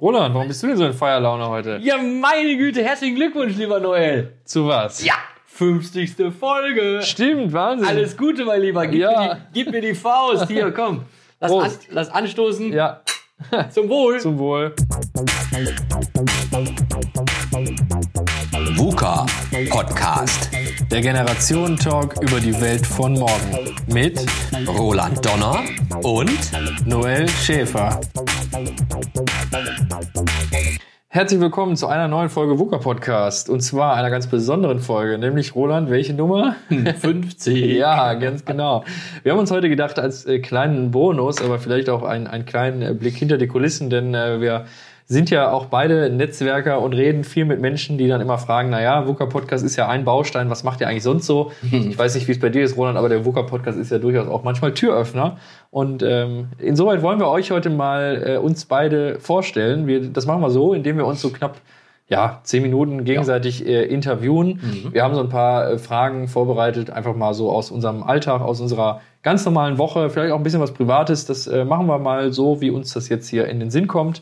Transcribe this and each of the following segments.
Roland, warum bist du denn so in Feierlaune heute? Ja, meine Güte, herzlichen Glückwunsch, lieber Noel. Zu was? Ja, 50. Folge. Stimmt, Wahnsinn. Alles Gute, mein Lieber. Gib, Ja. mir, die, gib mir die Faust. Hier, komm. Lass, an, lass anstoßen. Ja, Zum Wohl. zum Wohl. VUCA Podcast. Der Generationen-Talk über die Welt von morgen. Mit Roland Donner und Noel Schäfer. Herzlich willkommen zu einer neuen Folge WUKA Podcast. Und zwar einer ganz besonderen Folge, nämlich Roland, welche Nummer? 50. Ja, ganz genau. Wir haben uns heute gedacht, als äh, kleinen Bonus, aber vielleicht auch einen, einen kleinen äh, Blick hinter die Kulissen, denn äh, wir sind ja auch beide Netzwerker und reden viel mit Menschen, die dann immer fragen, naja, VUCA Podcast ist ja ein Baustein, was macht ihr eigentlich sonst so? Ich weiß nicht, wie es bei dir ist, Roland, aber der VUCA Podcast ist ja durchaus auch manchmal Türöffner. Und ähm, insoweit wollen wir euch heute mal äh, uns beide vorstellen. Wir, das machen wir so, indem wir uns so knapp ja, zehn Minuten gegenseitig äh, interviewen. Wir haben so ein paar äh, Fragen vorbereitet, einfach mal so aus unserem Alltag, aus unserer ganz normalen Woche, vielleicht auch ein bisschen was Privates. Das äh, machen wir mal so, wie uns das jetzt hier in den Sinn kommt.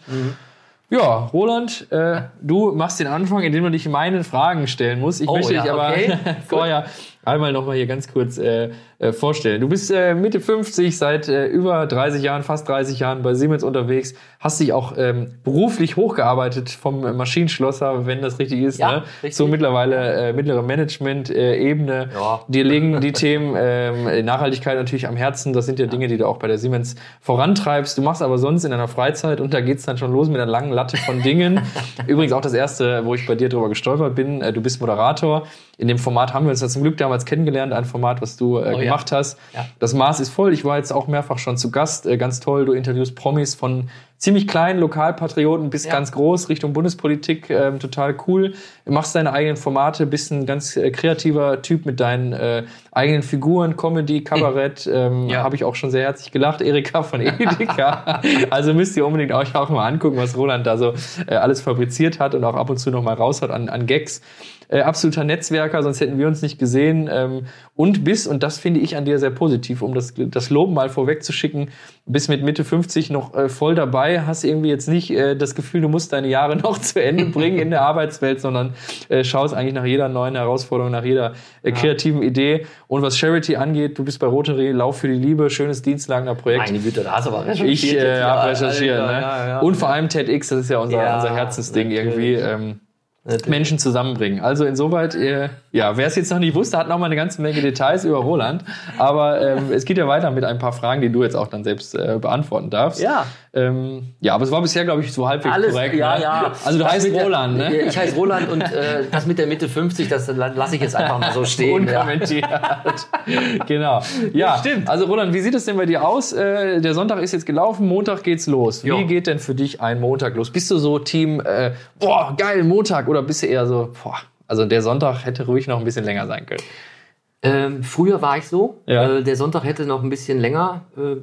Ja, Roland, äh, du machst den Anfang, indem du dich meinen Fragen stellen musst. Ich Oh, möchte ja, dich aber okay. vorher einmal noch mal hier ganz kurz äh, äh, vorstellen. Du bist äh, Mitte 50, seit äh, über 30 Jahren, fast 30 Jahren bei Siemens unterwegs, hast dich auch ähm, beruflich hochgearbeitet vom Maschinenschlosser, wenn das richtig ist, Ja, ne? richtig. so mittlerweile äh, mittlere Management-Ebene. Ja. Dir liegen die Themen ähm, Nachhaltigkeit natürlich am Herzen. Das sind ja, Dinge, die du auch bei der Siemens vorantreibst. Du machst aber sonst in deiner Freizeit und da geht's dann schon los mit einer langen Latte von Dingen. Übrigens auch das erste, wo ich bei dir drüber gestolpert bin. Äh, du bist Moderator. In dem Format haben wir uns ja zum Glück damals kennengelernt, ein Format, was du äh, Oh ja. gemacht hast. Ja. Das Maß ist voll. Ich war jetzt auch mehrfach schon zu Gast. Äh, ganz toll. Du interviewst Promis von ziemlich kleinen Lokalpatrioten bis Ja. ganz groß Richtung Bundespolitik. Ähm, total cool. Machst deine eigenen Formate, bist ein ganz äh, kreativer Typ mit deinen äh, eigenen Figuren, Comedy, Kabarett. Ähm, Ja. Habe ich auch schon sehr herzlich gelacht. Erika von Edeka. also müsst ihr unbedingt euch auch mal angucken, was Roland da so äh, alles fabriziert hat und auch ab und zu noch mal raus hat an, an Gags. Äh, absoluter Netzwerker, sonst hätten wir uns nicht gesehen. Ähm, und bis, und das finde ich an dir sehr positiv, um das, das Lob mal vorwegzuschicken, bis mit Mitte 50 noch äh, voll dabei, hast irgendwie jetzt nicht äh, das Gefühl, du musst deine Jahre noch zu Ende bringen in der Arbeitswelt, sondern äh, schaust eigentlich nach jeder neuen Herausforderung, nach jeder äh, kreativen Idee. Und was Charity angeht, du bist bei Rotary, Lauf für die Liebe, schönes Dienstlanger Projekt. Meine Güte, da hast du aber recherchiert. Ich äh, habe recherchiert. Ja, ne? ja, ja. Und vor allem TEDx, das ist ja unser, Ja, unser Herzensding irgendwie. Ähm. Menschen zusammenbringen. Also insoweit, äh, ja, wer es jetzt noch nicht wusste, hat noch mal eine ganze Menge Details über Roland. Aber ähm, es geht ja weiter mit ein paar Fragen, die du jetzt auch dann selbst äh, beantworten darfst. Ja. Ähm, ja, aber es war bisher, glaube ich, so halbwegs Alles, korrekt. ja, ne? ja. Also du Das heißt mit der- Roland, ne? Ich heiße Roland und äh, das mit der Mitte 50, das lasse ich jetzt einfach mal so stehen. Ja. Unkommentiert. genau. Ja, stimmt. Also Roland, wie sieht es denn bei dir aus? Äh, der Sonntag ist jetzt gelaufen, Montag geht's los. Wie Jo. geht denn für dich ein Montag los? Bist du so Team, äh, boah, geil, Montag oder bist du eher so, boah, also der Sonntag hätte ruhig noch ein bisschen länger sein können? Ähm, früher war ich so. Ja. Äh, der Sonntag hätte noch ein bisschen länger, äh,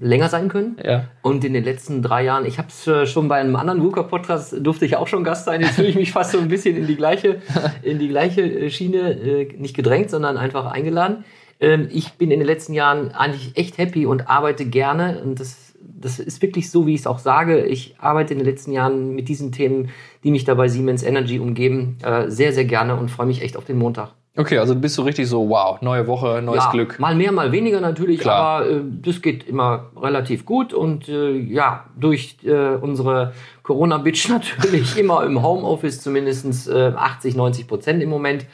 länger sein können. Ja. Und in den letzten drei Jahren, ich habe es äh, schon bei einem anderen VUCA-Podcast, durfte ich auch schon Gast sein. Jetzt fühle ich mich fast so ein bisschen in die gleiche, in die gleiche äh, Schiene, äh, nicht gedrängt, sondern einfach eingeladen. Ähm, ich bin in den letzten Jahren eigentlich echt happy und arbeite gerne. Und das, das ist wirklich so, wie ich es auch sage. Ich arbeite in den letzten Jahren mit diesen Themen, die mich da bei Siemens Energy umgeben, äh, sehr, sehr gerne und freue mich echt auf den Montag. Okay, also bist du richtig so, wow, neue Woche, neues ja, Glück. Mal mehr, mal weniger natürlich, Klar. aber äh, das geht immer relativ gut und äh, ja, durch äh, unsere Corona-Bitch natürlich immer im Homeoffice zumindest äh, 80, 90 Prozent im Moment.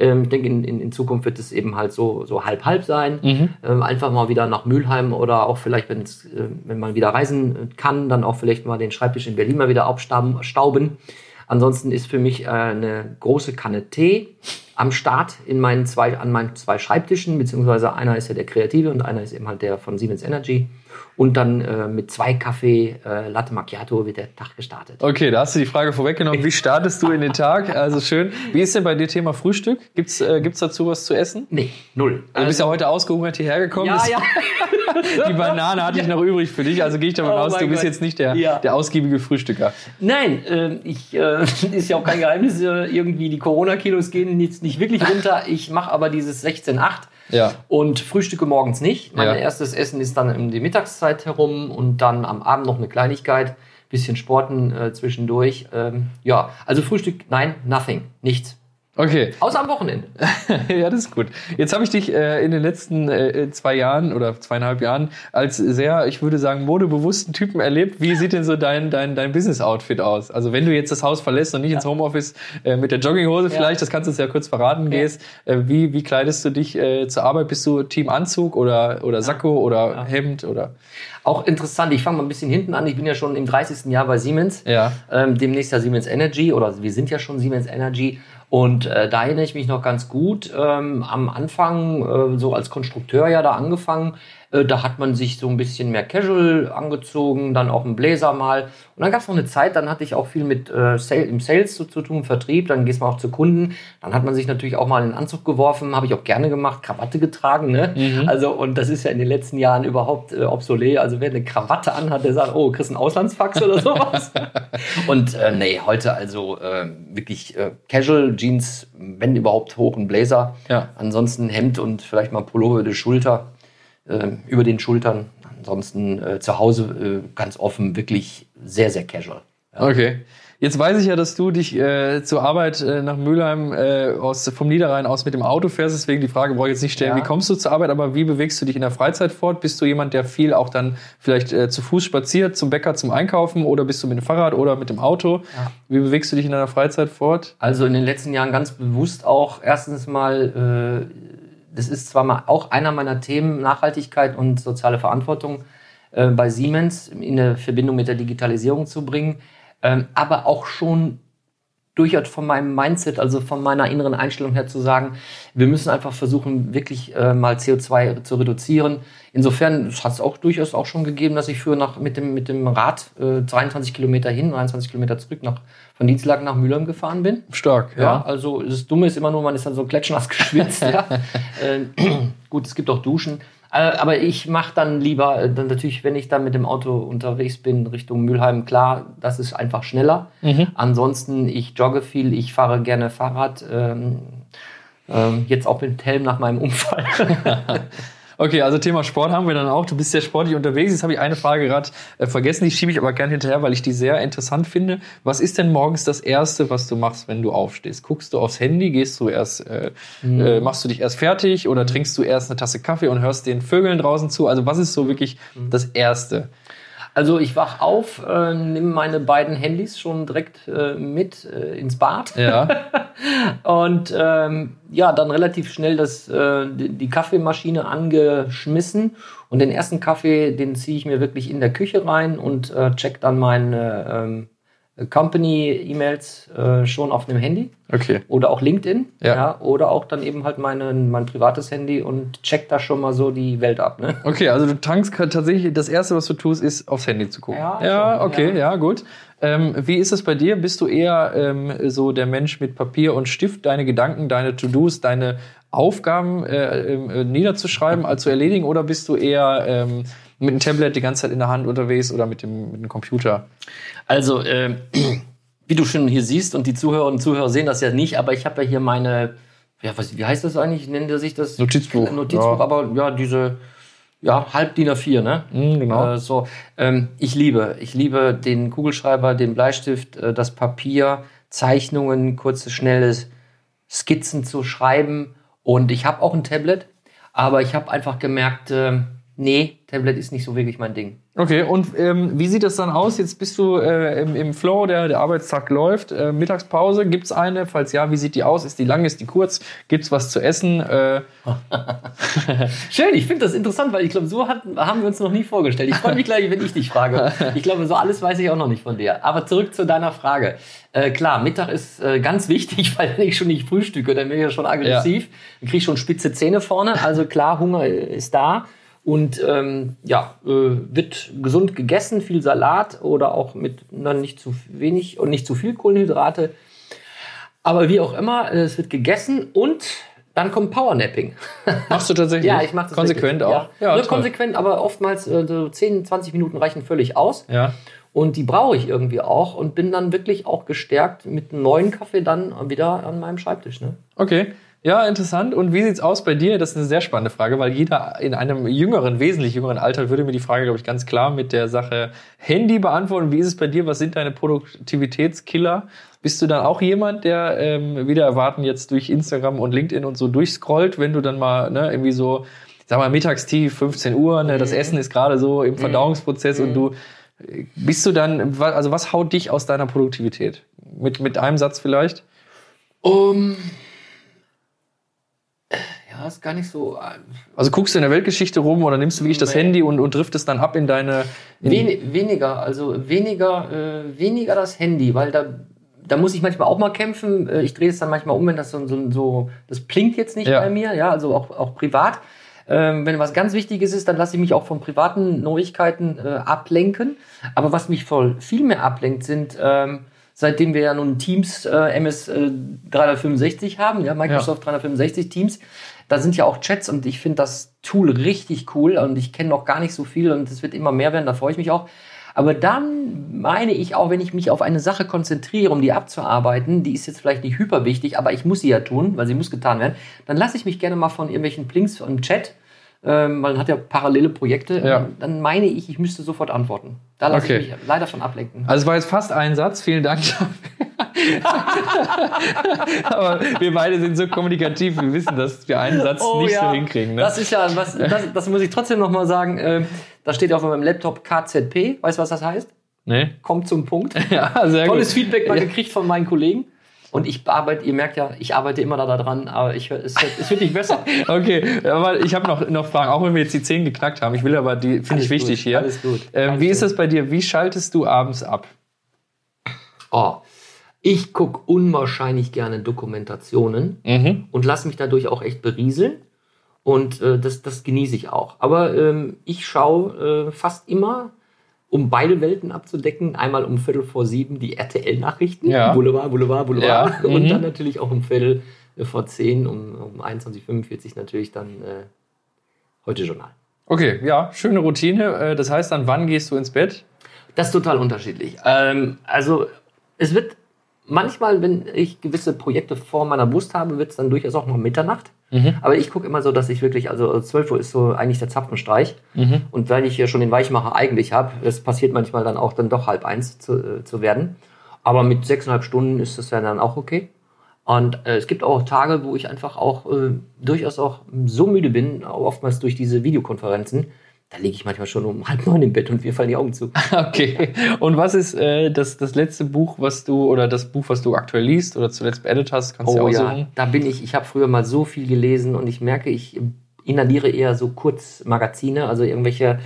Ähm, ich denke, in, in, in Zukunft wird es eben halt so so halb-halb sein. Mhm. Ähm, einfach mal wieder nach Mülheim oder auch vielleicht, äh, wenn man wieder reisen kann, dann auch vielleicht mal den Schreibtisch in Berlin mal wieder abstauben. stauben. Ansonsten ist für mich äh, eine große Kanne Tee am Start in meinen zwei, an meinen zwei Schreibtischen, beziehungsweise einer ist ja der Kreative und einer ist eben halt der von Siemens Energy. Und dann äh, mit zwei Kaffee äh, Latte Macchiato wird der Tag gestartet. Okay, da hast du die Frage vorweggenommen. Wie startest du in den Tag? Also schön. Wie ist denn bei dir Thema Frühstück? Gibt's äh, gibt's dazu was zu essen? Nee, null. Also, du bist ja heute ausgehungert hierher gekommen. ja, ja. Die Banane hatte ich noch übrig für dich. Also gehe ich davon Oh aus, du bist Gott. jetzt nicht der, Ja. der ausgiebige Frühstücker. Nein, äh, ich äh, ist ja auch kein Geheimnis. Äh, irgendwie die Corona-Kilos gehen jetzt nicht wirklich runter. Ich mache aber dieses 16,8 Ja. und frühstücke morgens nicht. Mein Ja. erstes Essen ist dann um die Mittagszeit herum und dann am Abend noch eine Kleinigkeit, bisschen Sporten äh, zwischendurch. Ähm, ja, also Frühstück, nein, nothing, nichts. Okay, Außer am Wochenende. ja, das ist gut. Jetzt habe ich dich äh, in den letzten äh, zwei Jahren oder zweieinhalb Jahren als sehr, ich würde sagen, modebewussten Typen erlebt. Wie sieht denn so dein, dein, dein Business-Outfit aus? Also wenn du jetzt das Haus verlässt und nicht ins Homeoffice äh, mit der Jogginghose vielleicht, das kannst du uns ja kurz verraten, gehst, äh, wie, wie kleidest du dich äh, zur Arbeit? Bist du Team Anzug oder, oder Sakko oder Hemd oder? Auch interessant, ich fange mal ein bisschen hinten an. Ich bin ja schon im 30. Jahr bei Siemens. Ja. Ähm, demnächst ja Siemens Energy oder wir sind ja schon Siemens Energy. Und äh, da erinnere ich mich noch ganz gut. Ähm, am Anfang, äh, so als Konstrukteur ja da angefangen, äh, da hat man sich so ein bisschen mehr casual angezogen, dann auch einen Blazer mal. Und dann gab es noch eine Zeit, dann hatte ich auch viel mit äh, Sale, im Sales zu, zu tun, Vertrieb, dann gehst man auch zu Kunden. Dann hat man sich natürlich auch mal in den Anzug geworfen, habe ich auch gerne gemacht, Krawatte getragen. Ne? Also, und das ist ja in den letzten Jahren überhaupt äh, obsolet. Also wer eine Krawatte anhat, der sagt, oh, kriegst einen Auslandsfax oder sowas. und äh, nee, heute also äh, wirklich äh, Casual Jeans, wenn überhaupt hoch ein Blazer. Ja. Ansonsten Hemd und vielleicht mal Pullover über die Schulter, über den Schultern. Ansonsten äh, zu Hause äh, ganz offen, wirklich sehr, sehr casual. Okay. Jetzt weiß ich ja, dass du dich äh, zur Arbeit äh, nach Mülheim äh, aus, vom Niederrhein aus mit dem Auto fährst. Deswegen die Frage brauche ich jetzt nicht stellen, Ja. wie kommst du zur Arbeit, aber wie bewegst du dich in der Freizeit fort? Bist du jemand, der viel auch dann vielleicht äh, zu Fuß spaziert, zum Bäcker, zum Einkaufen oder bist du mit dem Fahrrad oder mit dem Auto? Wie bewegst du dich in deiner Freizeit fort? Also in den letzten Jahren ganz bewusst auch erstens mal, das ist zwar mal auch einer meiner Themen, Nachhaltigkeit und soziale Verantwortung äh, bei Siemens in der Verbindung mit der Digitalisierung zu bringen, ähm, aber auch schon durchaus von meinem Mindset, also von meiner inneren Einstellung her zu sagen, wir müssen einfach versuchen, wirklich äh, mal CO2 zu reduzieren. Insofern hat es auch durchaus auch schon gegeben, dass ich früher nach, mit, dem, mit dem Rad äh, 23 Kilometer hin, 23 Kilometer zurück nach, von Dienstlagen nach Mülheim gefahren bin. Stark, Ja, also das Dumme ist immer nur, man ist dann so klatschnass geschwitzt. ja. äh, gut, es gibt auch Duschen. Äh, aber ich mache dann lieber, äh, dann natürlich, wenn ich dann mit dem Auto unterwegs bin Richtung Mülheim, klar, das ist einfach schneller. Ansonsten, ich jogge viel, ich fahre gerne Fahrrad. Ähm, ähm, jetzt auch mit Helm nach meinem Unfall. Okay, also Thema Sport haben wir dann auch. Du bist sehr sportlich unterwegs. Jetzt habe ich eine Frage gerade äh, vergessen, die schiebe ich aber gerne hinterher, weil ich die sehr interessant finde. Was ist denn morgens das Erste, was du machst, wenn du aufstehst? Guckst du aufs Handy, gehst du erst, äh, äh, machst du dich erst fertig oder trinkst du erst eine Tasse Kaffee und hörst den Vögeln draußen zu? Also was ist so wirklich das Erste? Also ich wach auf, äh, nehme meine beiden Handys schon direkt äh, mit äh, ins Bad. Ja, Und ähm, ja, dann relativ schnell das, äh, die die Kaffeemaschine angeschmissen. Und den ersten Kaffee, den ziehe ich mir wirklich in der Küche rein und äh, check dann meine ähm, Company-E-Mails äh, schon auf dem Handy. okay. Oder auch LinkedIn. Ja. oder auch dann eben halt meine, mein privates Handy und check da schon mal so die Welt ab. Ne? Okay, also du tankst tatsächlich, das Erste, was du tust, ist aufs Handy zu gucken. Ja, ja schon, okay, ja, ja. gut. Ähm, wie ist es bei dir? Bist du eher ähm, so der Mensch mit Papier und Stift, deine Gedanken, deine To-Dos, deine Aufgaben äh, äh, niederzuschreiben, als zu erledigen? Oder bist du eher ähm, mit dem Tablet die ganze Zeit in der Hand unterwegs oder mit dem, mit dem Computer? Also, ähm, wie du schon hier siehst, und die Zuhörerinnen und Zuhörer sehen das ja nicht, aber ich habe ja hier meine, ja, was, wie heißt das eigentlich? Nennt er sich das? Notizbuch, Notizbuch, ja. aber ja, diese, ja, halb DIN A4, ne? Mhm, genau. Äh, so, ähm, ich liebe, ich liebe den Kugelschreiber, den Bleistift, äh, das Papier, Zeichnungen, kurze, schnelle Skizzen zu schreiben. Und ich habe auch ein Tablet, aber ich habe einfach gemerkt, äh, nee, Tablet ist nicht so wirklich mein Ding. Okay, und ähm, wie sieht das dann aus? Jetzt bist du äh, im, im Flow, der, der Arbeitstag läuft. Äh, Mittagspause, gibt's eine? Falls ja, wie sieht die aus? Ist die lang, ist die kurz? Gibt's was zu essen? Äh, Schön, ich finde das interessant, weil ich glaube, so hat, haben wir uns noch nie vorgestellt. Ich freue mich gleich, wenn ich dich frage. Ich glaube, so alles weiß ich auch noch nicht von dir. Aber zurück zu deiner Frage. Äh, klar, Mittag ist äh, ganz wichtig, weil wenn ich schon nicht frühstücke, dann bin ich ja schon aggressiv. Dann kriege ich schon spitze Zähne vorne. Also klar, Hunger ist da. Und ähm, ja, äh, wird gesund gegessen, viel Salat oder auch mit na, nicht zu wenig und nicht zu viel Kohlenhydrate. Aber wie auch immer, äh, es wird gegessen und dann kommt Powernapping. Machst du tatsächlich? Ja, ich mache das Konsequent wirklich. auch? Ja, Nur toll. konsequent, aber oftmals äh, so 10, 20 Minuten reichen völlig aus. Ja. Und die brauche ich irgendwie auch und bin dann wirklich auch gestärkt mit einem neuen Kaffee dann wieder an meinem Schreibtisch. Ne? Okay. Ja, interessant. Und wie sieht's aus bei dir? Das ist eine sehr spannende Frage, weil jeder in einem jüngeren, wesentlich jüngeren Alter würde mir die Frage, glaube ich, ganz klar mit der Sache Handy beantworten. Wie ist es bei dir? Was sind deine Produktivitätskiller? Bist du dann auch jemand, der ähm, wieder erwarten jetzt durch Instagram und LinkedIn und so durchscrollt, wenn du dann mal ne, irgendwie so, sag mal, mittagstief, 15 Uhr, ne, das Essen ist gerade so im Verdauungsprozess und du bist du dann, also was haut dich aus deiner Produktivität? Mit, mit einem Satz vielleicht? Um, ja, ist gar nicht so. äh, Also guckst du in der Weltgeschichte rum oder nimmst du wirklich das. Handy und, und driftest dann ab in deine. In, Wen, weniger, also weniger, äh, weniger das Handy, weil da, da muss ich manchmal auch mal kämpfen. Äh, Ich drehe es dann manchmal um, wenn das so, so, so das blinkt jetzt nicht Ja. bei mir, ja, also auch, auch privat. Ähm, wenn was ganz Wichtiges ist, dann lasse ich mich auch von privaten Neuigkeiten äh, ablenken. Aber was mich voll viel mehr ablenkt, sind ähm, seitdem wir ja nun Teams äh, MS äh, 365 haben, ja, Microsoft 365 Teams, da sind ja auch Chats und ich finde das Tool richtig cool und ich kenne noch gar nicht so viel und es wird immer mehr werden, da freue ich mich auch. Aber dann meine ich auch, wenn ich mich auf eine Sache konzentriere, um die abzuarbeiten, die ist jetzt vielleicht nicht hyper wichtig, aber ich muss sie ja tun, weil sie muss getan werden, dann lasse ich mich gerne mal von irgendwelchen Plinks im Chat, ähm, man hat ja parallele Projekte, Ja. dann meine ich, ich müsste sofort antworten. Da lasse Okay. ich mich leider von ablenken. Also es war jetzt fast ein Satz, vielen Dank. Aber wir beide sind so kommunikativ, wir wissen, dass wir einen Satz nicht so hinkriegen. Ne? Oh Das ist ja, was, das, das muss ich trotzdem noch mal sagen. Äh, da steht auf meinem Laptop KZP. Weißt du, was das heißt? nee? Kommt zum Punkt. Ja, Tolles gut. Feedback mal gekriegt von meinen Kollegen. Und ich bearbeite, ihr merkt ja, ich arbeite immer da dran, aber ich, es, es wird nicht besser. Okay, aber ich habe noch, noch Fragen, auch wenn wir jetzt die 10 geknackt haben. Ich will aber, die finde ich wichtig gut, hier. alles gut. Ähm, Alles wie ist gut. das bei dir? Wie schaltest du abends ab? Oh, ich gucke unwahrscheinlich gerne Dokumentationen Mhm. und lasse mich dadurch auch echt berieseln. Und äh, das, das genieße ich auch. Aber ähm, ich schaue äh, fast immer, um beide Welten abzudecken, einmal um Viertel vor sieben die RTL-Nachrichten, Ja. Boulevard, Boulevard, Boulevard. Ja, Und mhm. dann natürlich auch um Viertel vor zehn, um, um 21.45 natürlich dann äh, heute Journal. Okay, ja, schöne Routine. Äh, Das heißt dann, wann gehst du ins Bett? Das ist total unterschiedlich. Ähm, also es wird manchmal, wenn ich gewisse Projekte vor meiner Brust habe, wird es dann durchaus auch mal Mitternacht. Aber ich gucke immer so, dass ich wirklich, also 12 Uhr ist so eigentlich der Zapfenstreich. Und weil ich ja schon den Weichmacher eigentlich habe, es passiert manchmal dann auch dann doch halb eins zu, äh, zu werden. Aber mit sechseinhalb Stunden ist das ja dann auch okay. Und äh, es gibt auch Tage, wo ich einfach auch äh, durchaus auch so müde bin, oftmals durch diese Videokonferenzen. Da liege ich manchmal schon um halb neun im Bett und mir fallen die Augen zu. Okay. Und was ist äh, das, das letzte Buch, was du, oder das Buch, was du aktuell liest oder zuletzt beendet hast? Kannst du Oh dir ja, aussuchen? da bin ich. Ich habe früher mal so viel gelesen und ich merke, ich inhaliere eher so Kurzmagazine, also irgendwelche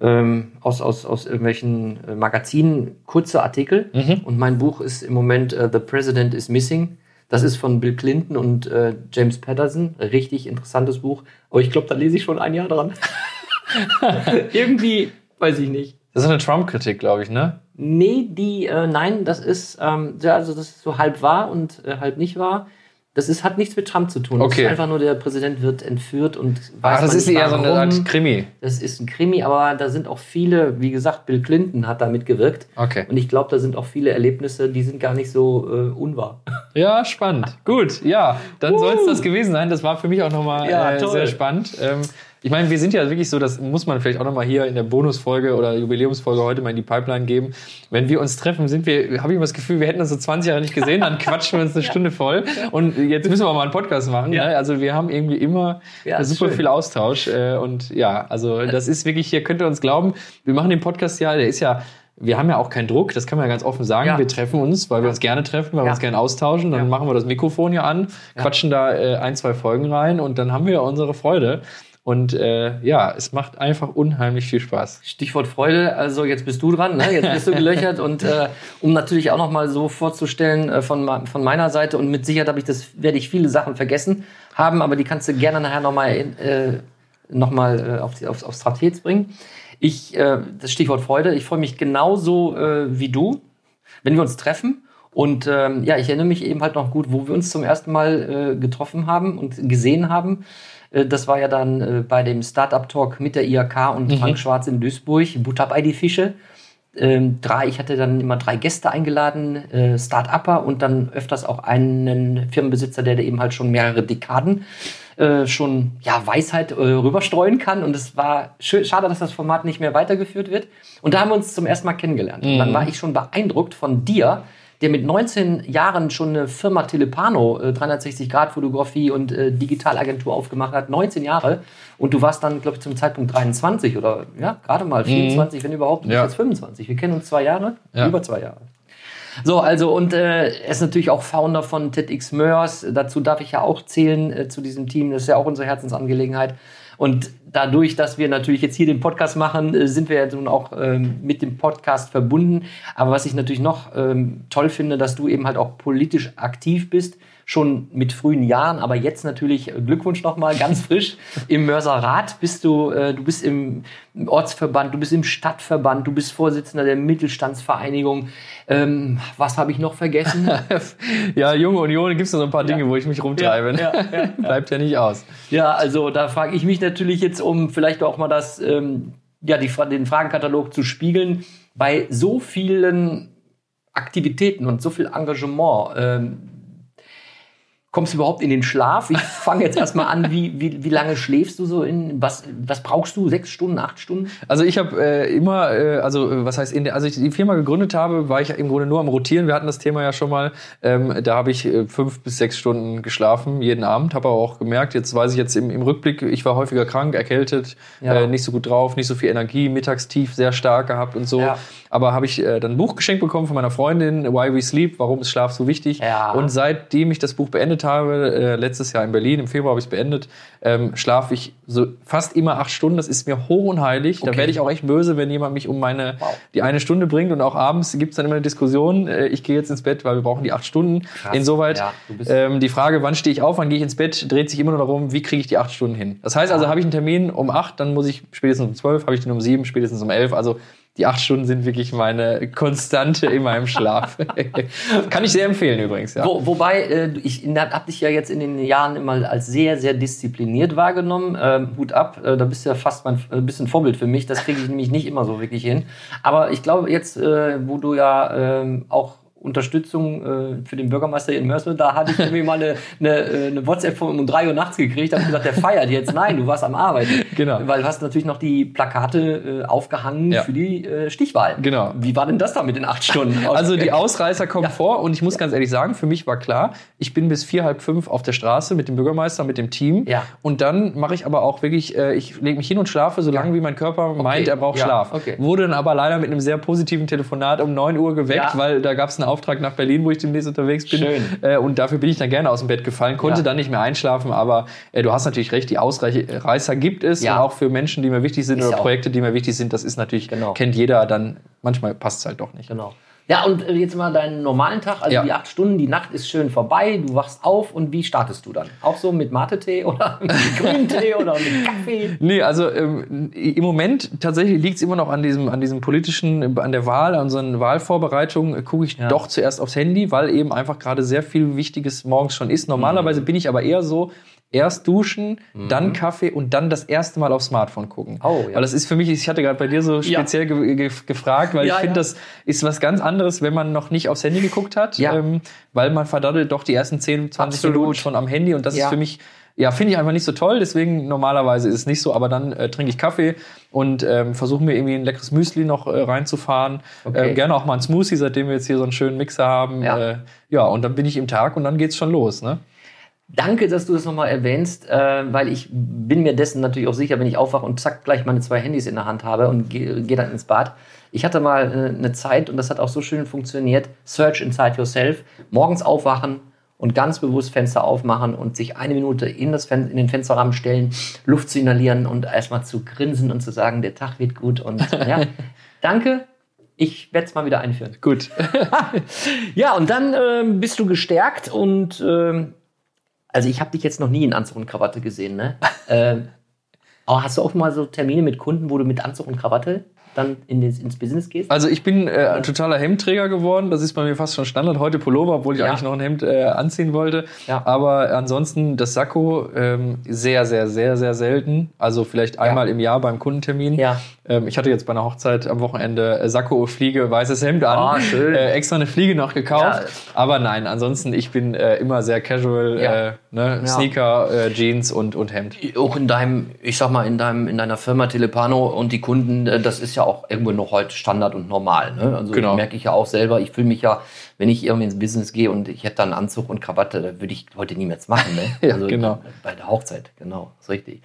ähm, aus, aus, aus irgendwelchen äh, Magazinen kurze Artikel. Mhm. Und mein Buch ist im Moment äh, The President is Missing. Das ist von Bill Clinton und äh, James Patterson. Richtig interessantes Buch. Aber ich glaube, da lese ich schon ein Jahr dran. Irgendwie, weiß ich nicht. Das ist eine Trump-Kritik, glaube ich, ne? Nee, die, äh, nein, das ist, ähm, ja, also das ist so halb wahr und äh, halb nicht wahr. Das ist, hat nichts mit Trump zu tun. Okay. Das ist einfach nur, der Präsident wird entführt und weiß Ah, das ist eher so eine warum. Art Krimi. Das ist ein Krimi, aber da sind auch viele, wie gesagt, Bill Clinton hat da mitgewirkt. Okay. Und ich glaube, da sind auch viele Erlebnisse, die sind gar nicht so äh, unwahr. Ja, spannend. Gut, ja, dann soll es das gewesen sein. Das war für mich auch nochmal Ja, äh, sehr spannend. Ähm, ich meine, wir sind ja wirklich so, das muss man vielleicht auch nochmal hier in der Bonusfolge oder Jubiläumsfolge heute mal in die Pipeline geben. Wenn wir uns treffen, sind wir, habe ich immer das Gefühl, wir hätten uns so 20 Jahre nicht gesehen, dann quatschen wir uns eine Stunde voll. Und jetzt müssen wir mal einen Podcast machen. Ja. Ne? Also wir haben irgendwie immer Ja, super schön. viel Austausch. Äh, und ja, also das ist wirklich, hier könnt ihr uns glauben, wir machen den Podcast ja, der ist ja wir haben ja auch keinen Druck, das kann man ja ganz offen sagen. Ja. Wir treffen uns, weil wir uns gerne treffen, weil wir Ja. uns gerne austauschen. Dann Ja. machen wir das Mikrofon ja an, quatschen da äh, ein, zwei Folgen rein und dann haben wir unsere Freude. Und äh, ja, es macht einfach unheimlich viel Spaß. Stichwort Freude, also jetzt bist du dran, ne? jetzt bist du gelöchert und äh, um natürlich auch nochmal so vorzustellen äh, von, von meiner Seite und mit Sicherheit habe ich das, werde ich viele Sachen vergessen haben, aber die kannst du gerne nachher nochmal äh, nochmal äh, auf, auf, aufs Trapez bringen. Ich, äh, das Stichwort Freude, ich freue mich genauso äh, wie du, wenn wir uns treffen. Und ähm, ja, ich erinnere mich eben halt noch gut, wo wir uns zum ersten Mal äh, getroffen haben und gesehen haben. Äh, das war ja dann äh, bei dem Startup-Talk mit der IHK und Frank Schwarz in Duisburg, Butter bei die Fische. Ähm, drei, ich hatte dann immer drei Gäste eingeladen, äh, Start-Upper und dann öfters auch einen Firmenbesitzer, der, eben halt schon mehrere Dekaden äh, schon ja, Weisheit äh, rüberstreuen kann. Und es war schade, dass das Format nicht mehr weitergeführt wird. Und da haben wir uns zum ersten Mal kennengelernt. Und dann war ich schon beeindruckt von dir, der mit 19 Jahren schon eine Firma Telepano, äh, 360-Grad-Fotografie und äh, Digitalagentur aufgemacht hat. 19 Jahre. Und du warst dann, glaube ich, zum Zeitpunkt 23 oder ja, gerade mal 24, wenn überhaupt. Du bist Ja. jetzt 25. Wir kennen uns zwei Jahre, Ja. über zwei Jahre. So, also und äh, er ist natürlich auch Founder von TEDx Mörs. Dazu darf ich ja auch zählen äh, zu diesem Team. Das ist ja auch unsere Herzensangelegenheit. Und dadurch, dass wir natürlich jetzt hier den Podcast machen, äh, sind wir ja nun auch ähm, mit dem Podcast verbunden. Aber was ich natürlich noch ähm, toll finde, dass du eben halt auch politisch aktiv bist, schon mit frühen Jahren, aber jetzt natürlich äh, Glückwunsch nochmal, ganz frisch im Mörserrat bist du, äh, du bist im Ortsverband, du bist im Stadtverband, du bist Vorsitzender der Mittelstandsvereinigung. Ähm, was habe ich noch vergessen? Ja, Junge Union gibt es noch ein paar Dinge, wo ich mich rumtreibe. Ja, ja, ja, Bleibt ja nicht aus. Ja, also da frage ich mich natürlich jetzt, um vielleicht auch mal das, ähm, ja, die, den Fragenkatalog zu spiegeln, bei so vielen Aktivitäten und so viel Engagement, ähm, kommst du überhaupt in den Schlaf? Ich fange jetzt erstmal an, wie, wie, wie lange schläfst du so in, was, was brauchst du? Sechs Stunden, acht Stunden? Also ich habe äh, immer, äh, also äh, was heißt, in der, als ich die Firma gegründet habe, war ich im Grunde nur am Rotieren. Wir hatten das Thema ja schon mal. Ähm, da habe ich äh, fünf bis sechs Stunden geschlafen jeden Abend. Habe aber auch gemerkt, jetzt weiß ich jetzt im, im Rückblick, ich war häufiger krank, erkältet, Ja. äh, nicht so gut drauf, nicht so viel Energie, mittagstief sehr stark gehabt und so. Ja. Aber habe ich äh, dann ein Buch geschenkt bekommen von meiner Freundin, Why We Sleep, warum ist Schlaf so wichtig. Ja. Und seitdem ich das Buch beendet habe, äh, letztes Jahr in Berlin, im Februar habe ich es beendet, ähm, schlafe ich so fast immer acht Stunden. Das ist mir hoch und heilig. Da Okay. werde ich auch echt böse, wenn jemand mich um meine Wow. die eine Stunde bringt. Und auch abends gibt es dann immer eine Diskussion. Äh, ich gehe jetzt ins Bett, weil wir brauchen die acht Stunden. Krass. Insoweit Ja, ähm, die Frage, wann stehe ich auf, wann gehe ich ins Bett, dreht sich immer nur darum, wie kriege ich die acht Stunden hin. Das heißt also, habe ich einen Termin um acht, dann muss ich spätestens um zwölf, habe ich den um sieben, spätestens um elf. Also die acht Stunden sind wirklich meine Konstante in meinem Schlaf. Kann ich sehr empfehlen übrigens. Ja. Wo, wobei, äh, ich habe dich ja jetzt in den Jahren immer als sehr, sehr diszipliniert wahrgenommen. Ähm, Hut ab, äh, da bist du ja fast mein, ein bisschen Vorbild für mich. Das kriege ich nämlich nicht immer so wirklich hin. Aber ich glaube jetzt, äh, wo du ja ähm, auch Unterstützung äh, für den Bürgermeister in Mörsel, da hatte ich irgendwie mal eine, eine, äh, eine WhatsApp von um drei Uhr nachts gekriegt, habe gesagt, der feiert jetzt. Nein, du warst am Arbeiten. Genau. Weil du hast natürlich noch die Plakate äh, aufgehangen Ja. für die äh, Stichwahl. Genau. Wie war denn das da mit den acht Stunden? Also die Ausreißer kommen vor und ich muss ganz ehrlich sagen, für mich war klar, ich bin bis vier, halb fünf auf der Straße mit dem Bürgermeister, mit dem Team. Ja. Und dann mache ich aber auch wirklich, äh, ich lege mich hin und schlafe, solange wie mein Körper meint, er braucht Ja, Schlaf. okay. Wurde dann aber leider mit einem sehr positiven Telefonat um 9 Uhr geweckt, Ja. weil da gab es einen Auftrag nach Berlin, wo ich demnächst unterwegs bin. Schön. Äh, und dafür bin ich dann gerne aus dem Bett gefallen, konnte Ja. dann nicht mehr einschlafen, aber äh, du hast natürlich recht, die Ausreißer gibt es Ja. und auch für Menschen, die mir wichtig sind Ist oder Projekte, die mir wichtig sind, das ist natürlich, Genau. kennt jeder, dann manchmal passt es halt doch nicht. Genau. Ja, und äh, jetzt mal deinen normalen Tag, also Ja. die acht Stunden, die Nacht ist schön vorbei, du wachst auf und wie startest du dann? Auch so mit Mate-Tee oder mit Grüntee oder mit Kaffee? Nee, also ähm, im Moment tatsächlich liegt es immer noch an diesem, an diesem politischen, an der Wahl, an unseren Wahlvorbereitungen, äh, gucke ich Ja. doch zuerst aufs Handy, weil eben einfach gerade sehr viel Wichtiges morgens schon ist. Normalerweise bin ich aber eher so, erst duschen, dann Kaffee und dann das erste Mal aufs Smartphone gucken. Oh, ja. Weil das ist für mich, ich hatte gerade bei dir so Ja. speziell ge ge gefragt, weil Ja, ich finde, ja. das ist was ganz anderes, wenn man noch nicht aufs Handy geguckt hat, Ja. ähm, weil man verdaddelt doch die ersten 10, 20 Absolut. Minuten schon am Handy und das Ja. ist für mich ja, finde ich einfach nicht so toll, deswegen normalerweise ist es nicht so, aber dann äh, trinke ich Kaffee und ähm, versuche mir irgendwie ein leckeres Müsli noch äh, reinzufahren. Okay. Äh, gerne auch mal ein Smoothie, seitdem wir jetzt hier so einen schönen Mixer haben. Ja. Äh, ja, und dann bin ich im Tag und dann geht's schon los, ne? Danke, dass du das nochmal erwähnst, äh, weil ich bin mir dessen natürlich auch sicher, wenn ich aufwache und zack gleich meine zwei Handys in der Hand habe und gehe geh dann ins Bad. Ich hatte mal äh, eine Zeit und das hat auch so schön funktioniert. Search inside yourself. Morgens aufwachen und ganz bewusst Fenster aufmachen und sich eine Minute in, das Fen in den Fensterrahmen stellen, Luft zu inhalieren und erstmal zu grinsen und zu sagen, der Tag wird gut. Und ja, danke. Ich werde es mal wieder einführen. Gut. Ja, und dann ähm, bist du gestärkt und ähm, also ich habe dich jetzt noch nie in Anzug und Krawatte gesehen, ne? ähm, Aber hast du auch mal so Termine mit Kunden, wo du mit Anzug und Krawatte dann in den, ins Business gehst? Also ich bin äh, ein totaler Hemdträger geworden. Das ist bei mir fast schon Standard. Heute Pullover, obwohl ich Ja. eigentlich noch ein Hemd äh, anziehen wollte. Ja. Aber ansonsten das Sakko ähm, sehr, sehr, sehr, sehr selten. Also vielleicht einmal im Jahr beim Kundentermin. Ja. Ähm, ich hatte jetzt bei einer Hochzeit am Wochenende äh, Sakko, Fliege, weißes Hemd an. Ah, schön. Äh, extra eine Fliege noch gekauft. Ja. Aber nein, ansonsten ich bin äh, immer sehr casual. Ja. Äh, ne? Ja. Sneaker, äh, Jeans und, und Hemd. auch in deinem, ich sag mal, in deinem, in deiner Firma Telepano und die Kunden, äh, das ist ja auch irgendwo noch heute Standard und normal. Ne? Also Genau. merke ich ja auch selber. Ich fühle mich ja, wenn ich irgendwie ins Business gehe und ich hätte dann einen Anzug und Krawatte, da würde ich heute niemals machen. Ne? Ja, genau. Bei der Hochzeit, genau, ist richtig.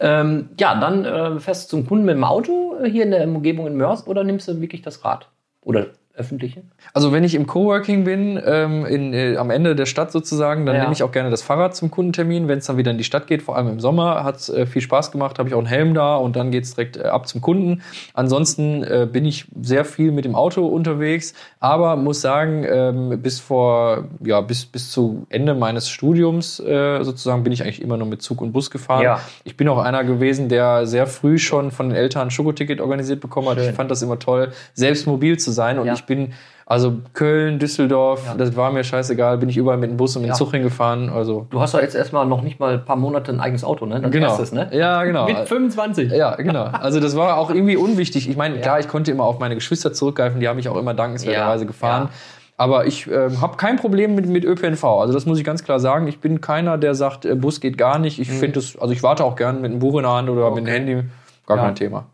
Ähm, ja, dann äh, fährst du zum Kunden mit dem Auto hier in der Umgebung in Mörs oder nimmst du wirklich das Rad? Oder öffentliche? Also wenn ich im Coworking bin, ähm, in, äh, am Ende der Stadt sozusagen, dann Ja. nehme ich auch gerne das Fahrrad zum Kundentermin. Wenn es dann wieder in die Stadt geht, vor allem im Sommer, hat es äh, viel Spaß gemacht, habe ich auch einen Helm da und dann geht es direkt äh, ab zum Kunden. Ansonsten äh, bin ich sehr viel mit dem Auto unterwegs, aber muss sagen, ähm, bis vor, ja, bis, bis zu Ende meines Studiums äh, sozusagen bin ich eigentlich immer nur mit Zug und Bus gefahren. Ja. Ich bin auch einer gewesen, der sehr früh schon von den Eltern ein Schokoticket organisiert bekommen hat. Schön. Ich fand das immer toll, selbst mobil zu sein und Ja. ich bin also Köln, Düsseldorf, Ja. das war mir scheißegal, bin ich überall mit dem Bus und mit dem Ja. Zug hingefahren. Also Du hast ja jetzt erstmal noch nicht mal ein paar Monate ein eigenes Auto, ne? Das genau. erstes, ne? Ja, genau. Mit 25. Ja, genau. Also das war auch irgendwie unwichtig. Ich meine, klar, ich konnte immer auf meine Geschwister zurückgreifen, die haben mich auch immer dankenswerterweise Ja, gefahren. ja. Aber ich ähm, habe kein Problem mit, mit ÖPNV. Also das muss ich ganz klar sagen. Ich bin keiner, der sagt, äh, Bus geht gar nicht. Ich finde das, also ich warte auch gern mit einem Buch in der Hand oder mit einem Handy. Gar Ja. kein Thema.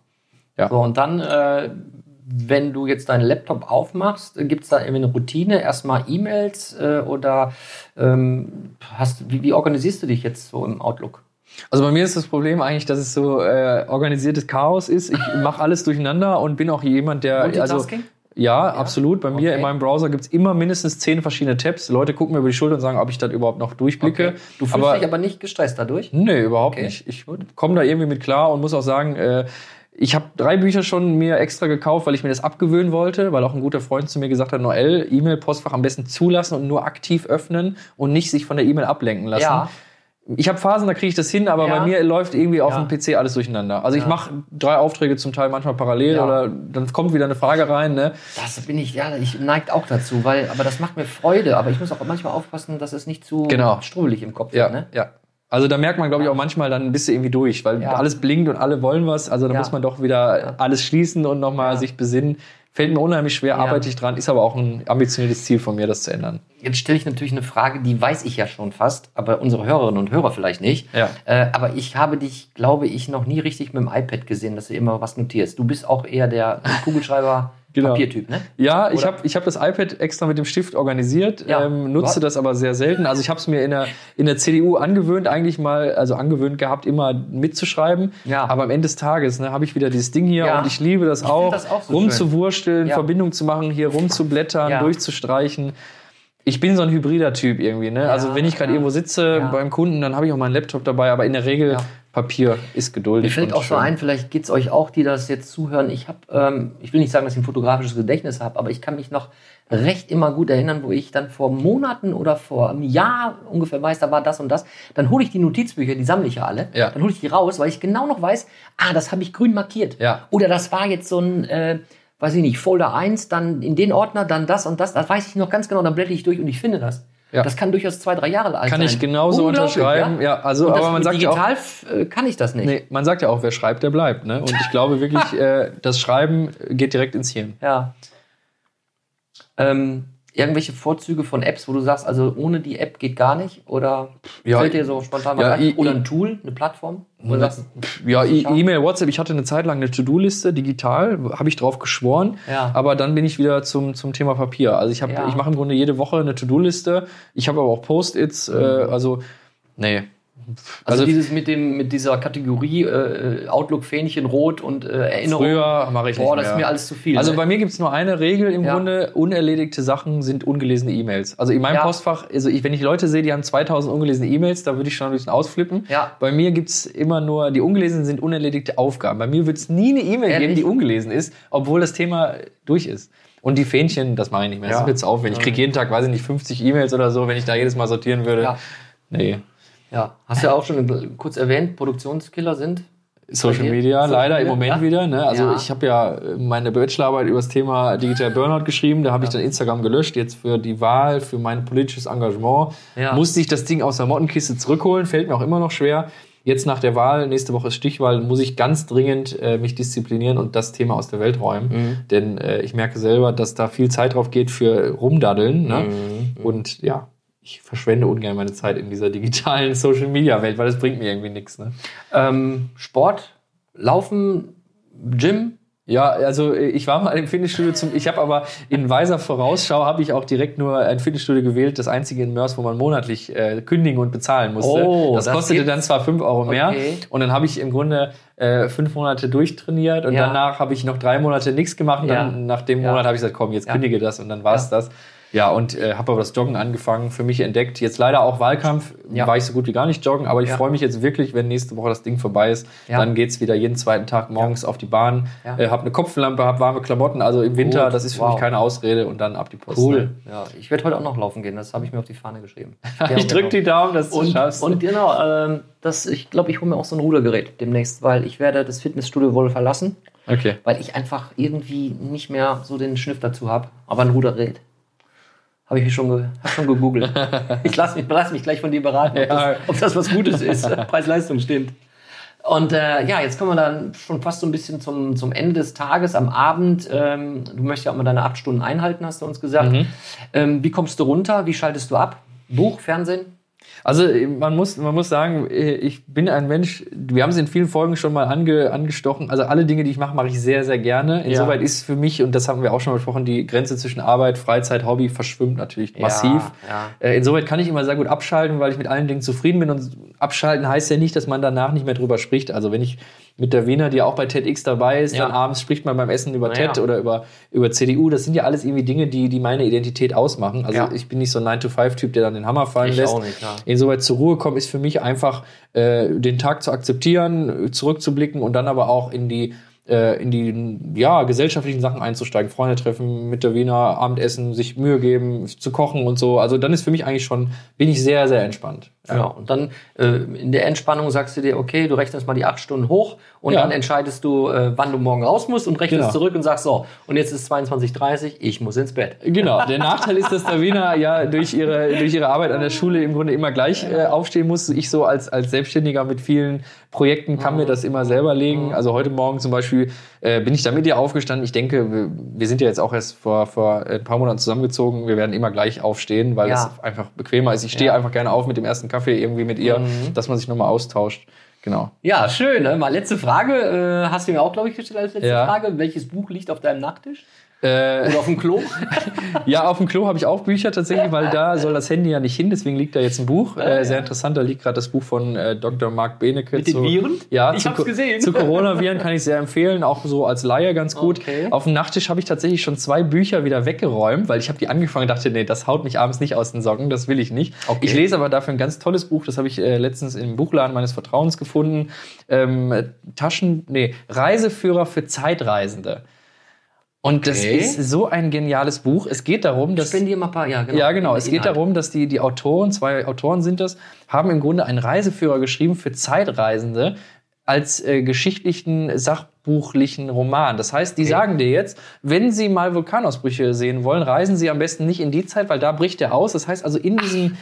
So, und dann, äh, wenn du jetzt deinen Laptop aufmachst, gibt es da irgendwie eine Routine? Erstmal E-Mails äh, oder ähm, hast, wie, wie organisierst du dich jetzt so im Outlook? Also bei mir ist das Problem eigentlich, dass es so äh, organisiertes Chaos ist. Ich mache alles durcheinander und bin auch jemand, der also Multitasking? ja, absolut. Bei mir Okay. in meinem Browser gibt's immer mindestens zehn verschiedene Tabs. Leute gucken mir über die Schulter und sagen, ob ich das überhaupt noch durchblicke. Du fühlst aber, dich aber nicht gestresst dadurch? nee, überhaupt Okay. nicht. Ich komme da irgendwie mit klar und muss auch sagen, äh, ich habe drei Bücher schon mir extra gekauft, weil ich mir das abgewöhnen wollte, weil auch ein guter Freund zu mir gesagt hat, Noel, E-Mail-Postfach am besten zulassen und nur aktiv öffnen und nicht sich von der E-Mail ablenken lassen. Ja. Ich habe Phasen, da kriege ich das hin, aber Ja. bei mir läuft irgendwie auf Ja. dem PC alles durcheinander. Also ich mache drei Aufträge zum Teil manchmal parallel oder dann kommt wieder eine Frage rein. Ne? Das bin ich, ja, ich neigt auch dazu, weil, aber das macht mir Freude, aber ich muss auch manchmal aufpassen, dass es nicht zu Genau. strubbelig im Kopf wird, ne? ja. Also da merkt man, glaube ich, auch manchmal, dann bist du irgendwie durch, weil Ja. alles blinkt und alle wollen was. Also da Ja. muss man doch wieder alles schließen und nochmal Ja. sich besinnen. Fällt mir unheimlich schwer, arbeite ich dran, ist aber auch ein ambitioniertes Ziel von mir, das zu ändern. Jetzt stelle ich natürlich eine Frage, die weiß ich ja schon fast, aber unsere Hörerinnen und Hörer vielleicht nicht. Ja. Äh, aber ich habe dich, glaube ich, noch nie richtig mit dem iPad gesehen, dass du immer was notierst. Du bist auch eher der Kugelschreiber Genau. Papiertyp, ne? Ja, ich Oder? habe ich hab das iPad extra mit dem Stift organisiert, Ja. ähm, nutze hast- das aber sehr selten. Also ich habe es mir in der, in der CDU angewöhnt, eigentlich mal, also angewöhnt gehabt, immer mitzuschreiben. Ja. Aber am Ende des Tages ne, habe ich wieder dieses Ding hier Ja. und ich liebe das Ich auch, das auch so rumzuwursteln, Ja. Verbindung zu machen, hier rumzublättern, Ja. durchzustreichen. Ich bin so ein hybrider Typ irgendwie. Ne? also wenn ich gerade ja. irgendwo sitze Ja. beim Kunden, dann habe ich auch meinen Laptop dabei, aber in der Regel Ja. Papier ist geduldig. Mir fällt auch so schön. ein, vielleicht geht's euch auch, die das jetzt zuhören. Ich habe, ähm, ich will nicht sagen, dass ich ein fotografisches Gedächtnis habe, aber ich kann mich noch recht immer gut erinnern, wo ich dann vor Monaten oder vor einem Jahr ungefähr weiß, da war das und das. Dann hole ich die Notizbücher, die sammle ich ja alle. Ja. Dann hole ich die raus, weil ich genau noch weiß, ah, das habe ich grün markiert. Ja. Oder das war jetzt so ein, äh, weiß ich nicht, Folder 1, dann in den Ordner, dann das und das. Das weiß ich noch ganz genau, dann blätter ich durch und ich finde das. Ja. Das kann durchaus zwei, drei Jahre alt Kann sein. ich genauso unterschreiben. Ja, also, und das aber man sagt ja auch, digital äh, kann ich das nicht. Nee, man sagt ja auch, wer schreibt, der bleibt. Ne? Und ich glaube wirklich, äh, das Schreiben geht direkt ins Hirn. Ja. Ähm, irgendwelche Vorzüge von Apps, wo du sagst, also ohne die App geht gar nicht? Oder Ja, fällt dir so spontan was ja, ein? Oder ein Tool, eine Plattform? Sagst, Ja, E-. E-Mail, WhatsApp, ich hatte eine Zeit lang eine To-Do-Liste digital, habe ich drauf geschworen, Ja. aber dann bin ich wieder zum, zum Thema Papier. Also ich habe, Ja. ich mache im Grunde jede Woche eine To-Do-Liste. Ich habe aber auch Post-its, äh, also nee. Also, Also, dieses mit dem mit dieser Kategorie äh, Outlook Fähnchen rot und äh, Erinnerung. früher mache ich Boah, nicht das ist mir alles zu viel. Also ne? bei mir gibt's nur eine Regel im Ja. Grunde, unerledigte Sachen sind ungelesene E-Mails. Also in meinem Ja. Postfach, also ich, wenn ich Leute sehe, die haben 2000 ungelesene E-Mails, da würde ich schon ein bisschen ausflippen. Ja. Bei mir gibt's immer nur, die ungelesenen sind unerledigte Aufgaben. Bei mir wird's nie eine E-Mail geben, die ungelesen ist, obwohl das Thema durch ist. Und die Fähnchen, das mache ich nicht mehr. Das ist jetzt auf. Wenn ich kriege jeden Tag, weiß ich nicht, 50 E-Mails oder so, wenn ich da jedes Mal sortieren würde. Ja. Nee. Ja. Hast du ja auch schon kurz erwähnt, Produktionskiller sind. Social? Media, Social leider im Media? Moment Ja. wieder. Ne? Also Ja. ich habe ja meine Bachelorarbeit über das Thema Digital Burnout geschrieben. Da habe ich dann Instagram gelöscht. Jetzt für die Wahl, für mein politisches Engagement Ja. musste ich das Ding aus der Mottenkiste zurückholen. Fällt mir auch immer noch schwer. Jetzt nach der Wahl, nächste Woche ist Stichwahl, muss ich ganz dringend äh, mich disziplinieren und das Thema aus der Welt räumen. Mhm. Denn äh, ich merke selber, dass da viel Zeit drauf geht für Rumdaddeln. Ne? Mhm. Und ja, ich verschwende ungern meine Zeit in dieser digitalen Social-Media-Welt, weil das bringt mir irgendwie nichts. Ne? Ähm, Sport, Laufen, Gym. Ja, also ich war mal im Fitnessstudio zum, ich habe aber in weiser Vorausschau habe ich auch direkt nur ein Fitnessstudio gewählt, das einzige in Mörs, wo man monatlich äh, kündigen und bezahlen musste. Oh, das das kostete gibt's. dann zwar 5 Euro mehr Okay. und dann habe ich im Grunde äh, fünf Monate durchtrainiert und Ja. danach habe ich noch drei Monate nichts gemacht und Ja. dann nach dem Ja. Monat habe ich gesagt, komm, jetzt Ja. kündige das und dann war es das. Ja, und äh, habe aber das Joggen angefangen, für mich entdeckt. Jetzt leider auch Wahlkampf, Ja. war ich so gut wie gar nicht joggen, aber ich Ja. freue mich jetzt wirklich, wenn nächste Woche das Ding vorbei ist. Ja. Dann geht's wieder jeden zweiten Tag morgens auf die Bahn, äh, habe eine Kopflampe, habe warme Klamotten, also im Winter, Gut, das ist für wow. mich keine Ausrede und dann ab die Post. Cool. Ne? Ja, ich werde heute auch noch laufen gehen. Das habe ich mir auf die Fahne geschrieben. Ich drücke die Daumen, dass du es Und, schaffst. und genau, ähm, das, ich glaube, ich hole mir auch so ein Rudergerät demnächst, weil ich werde das Fitnessstudio wohl verlassen, okay. weil ich einfach irgendwie nicht mehr so den Schniff dazu habe. Aber ein Rudergerät. Habe ich schon, hab schon gegoogelt. ich lasse mich, lass mich gleich von dir beraten, ob, das, ob das was Gutes ist. Preis-Leistung stimmt. Und äh, ja, jetzt kommen wir dann schon fast so ein bisschen zum, zum Ende des Tages, am Abend. Ähm, du möchtest ja auch mal deine acht Stunden einhalten, hast du uns gesagt. Ähm, wie kommst du runter? Wie schaltest du ab? Buch, Fernsehen? Also äh, man muss, man muss sagen, äh, ich bin ein Mensch, wir haben es in vielen Folgen schon mal ange, angestochen. Also alle Dinge, die ich mache, mache ich sehr, sehr gerne. Insoweit ist für mich, und das haben wir auch schon besprochen, die Grenze zwischen Arbeit, Freizeit, Hobby verschwimmt natürlich massiv. ja. Äh, Insoweit kann ich immer sehr gut abschalten, weil ich mit allen Dingen zufrieden bin. Und abschalten heißt ja nicht, dass man danach nicht mehr drüber spricht. Also wenn ich mit der Wiener, die auch bei TEDx dabei ist, Ja. dann abends spricht man beim Essen über Na TED ja. oder über, über CDU. Das sind ja alles irgendwie Dinge, die, die meine Identität ausmachen. Also Ja. ich bin nicht so ein 9-to-5-Typ, der dann den Hammer fallen Ich lässt. auch nicht, ja. Insoweit zur Ruhe kommen ist für mich einfach äh, den Tag zu akzeptieren, zurückzublicken und dann aber auch in die äh, in die ja, gesellschaftlichen Sachen einzusteigen, Freunde treffen, mit der Wiener Abendessen, sich Mühe geben, zu kochen und so. Also dann ist für mich eigentlich schon, bin ich sehr, sehr entspannt. Ja, und dann äh, in der Entspannung sagst du dir, okay, du rechnest mal die acht Stunden hoch und Ja. dann entscheidest du, äh, wann du morgen raus musst und rechnest Genau. zurück und sagst so, und jetzt ist 22.30 ich muss ins Bett. Genau, der Nachteil ist, dass Wiener ja durch ihre, durch ihre Arbeit an der Schule im Grunde immer gleich äh, aufstehen muss. Ich so als, als Selbstständiger mit vielen Projekten kann mir das immer selber legen. Also heute Morgen zum Beispiel äh, bin ich da mit ihr aufgestanden. Ich denke, wir, wir sind ja jetzt auch erst vor, vor ein paar Monaten zusammengezogen. Wir werden immer gleich aufstehen, weil Ja. es einfach bequemer ist. Ich stehe einfach gerne auf mit dem ersten Kaffee irgendwie mit ihr, dass man sich nochmal austauscht. Genau. Ja, schön. Ne? Mal letzte Frage. Äh, hast du mir auch, glaube ich, gestellt als letzte Ja. Frage. Welches Buch liegt auf deinem Nachttisch? Äh, Oder auf dem Klo? Ja, auf dem Klo habe ich auch Bücher tatsächlich, weil da soll das Handy ja nicht hin, deswegen liegt da jetzt ein Buch. Äh, sehr interessant, da liegt gerade das Buch von äh, Dr. Mark Benecke. Mit den zu, Viren? Ja, Ich Co- gesehen. Zu Coronaviren kann ich sehr empfehlen, auch so als Laie ganz gut. Okay. Auf dem Nachttisch habe ich tatsächlich schon zwei Bücher wieder weggeräumt, weil ich habe die angefangen und dachte, nee, das haut mich abends nicht aus den Socken, das will ich nicht. Okay. Ich lese aber dafür ein ganz tolles Buch, das habe ich äh, letztens im Buchladen meines Vertrauens gefunden. Ähm, Taschen, nee, Reiseführer für Zeitreisende. Und das Okay. ist so ein geniales Buch. Es geht darum, dass Spendier mal ein paar, ja, genau. ja, genau. Es geht darum, dass die, die Autoren, zwei Autoren sind das, haben im Grunde einen Reiseführer geschrieben für Zeitreisende als äh, geschichtlichen, sachbuchlichen Roman. Das heißt, die sagen dir jetzt, wenn sie mal Vulkanausbrüche sehen wollen, reisen sie am besten nicht in die Zeit, weil da bricht er aus. Das heißt also, in diesem,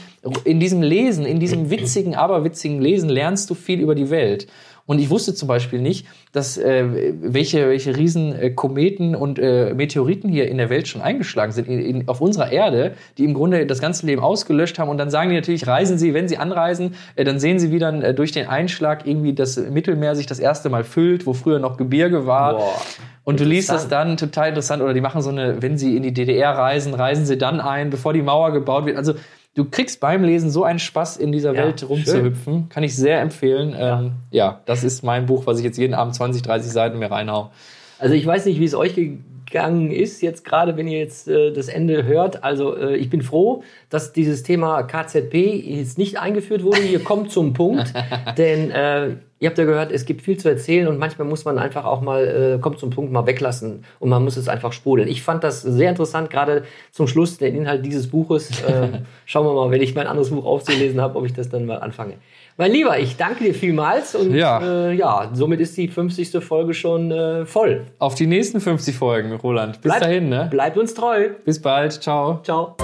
in diesem Lesen, in diesem witzigen, aberwitzigen Lesen lernst du viel über die Welt. Und ich wusste zum Beispiel nicht, dass äh, welche, welche riesen äh, Kometen und äh, Meteoriten hier in der Welt schon eingeschlagen sind, in, in, auf unserer Erde, die im Grunde das ganze Leben ausgelöscht haben. Und dann sagen die natürlich, reisen Sie, wenn Sie anreisen, äh, dann sehen Sie, wie dann äh, durch den Einschlag irgendwie das Mittelmeer sich das erste Mal füllt, wo früher noch Gebirge war. Boah. Und du liest das dann total interessant. Oder die machen so eine, wenn sie in die DDR reisen, reisen sie dann ein, bevor die Mauer gebaut wird. Also du kriegst beim Lesen so einen Spaß, in dieser Ja, Welt rumzuhüpfen. Kann ich sehr empfehlen. Ja. Ähm, ja, das ist mein Buch, was ich jetzt jeden Abend 20, 30 Seiten mir reinhau. Also ich weiß nicht, wie es euch gegangen ist, jetzt gerade, wenn ihr jetzt äh, das Ende hört. Also äh, ich bin froh, dass dieses Thema KZP jetzt nicht eingeführt wurde. Ihr kommt zum Punkt, denn äh, Ihr habt ja gehört, es gibt viel zu erzählen und manchmal muss man einfach auch mal, äh, kommt zum Punkt, mal weglassen und man muss es einfach sprudeln. Ich fand das sehr interessant, gerade zum Schluss, den Inhalt dieses Buches. Äh, schauen wir mal, wenn ich mein anderes Buch aufzulesen habe, ob ich das dann mal anfange. Mein Lieber, ich danke dir vielmals und Ja. Äh, ja somit ist die 50. Folge schon äh, voll. Auf die nächsten 50 Folgen, Roland. Bis dahin, ne? Bleibt uns treu. Bis bald. Ciao. Ciao.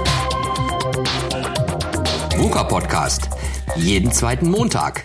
VUCA Podcast. Jeden zweiten Montag.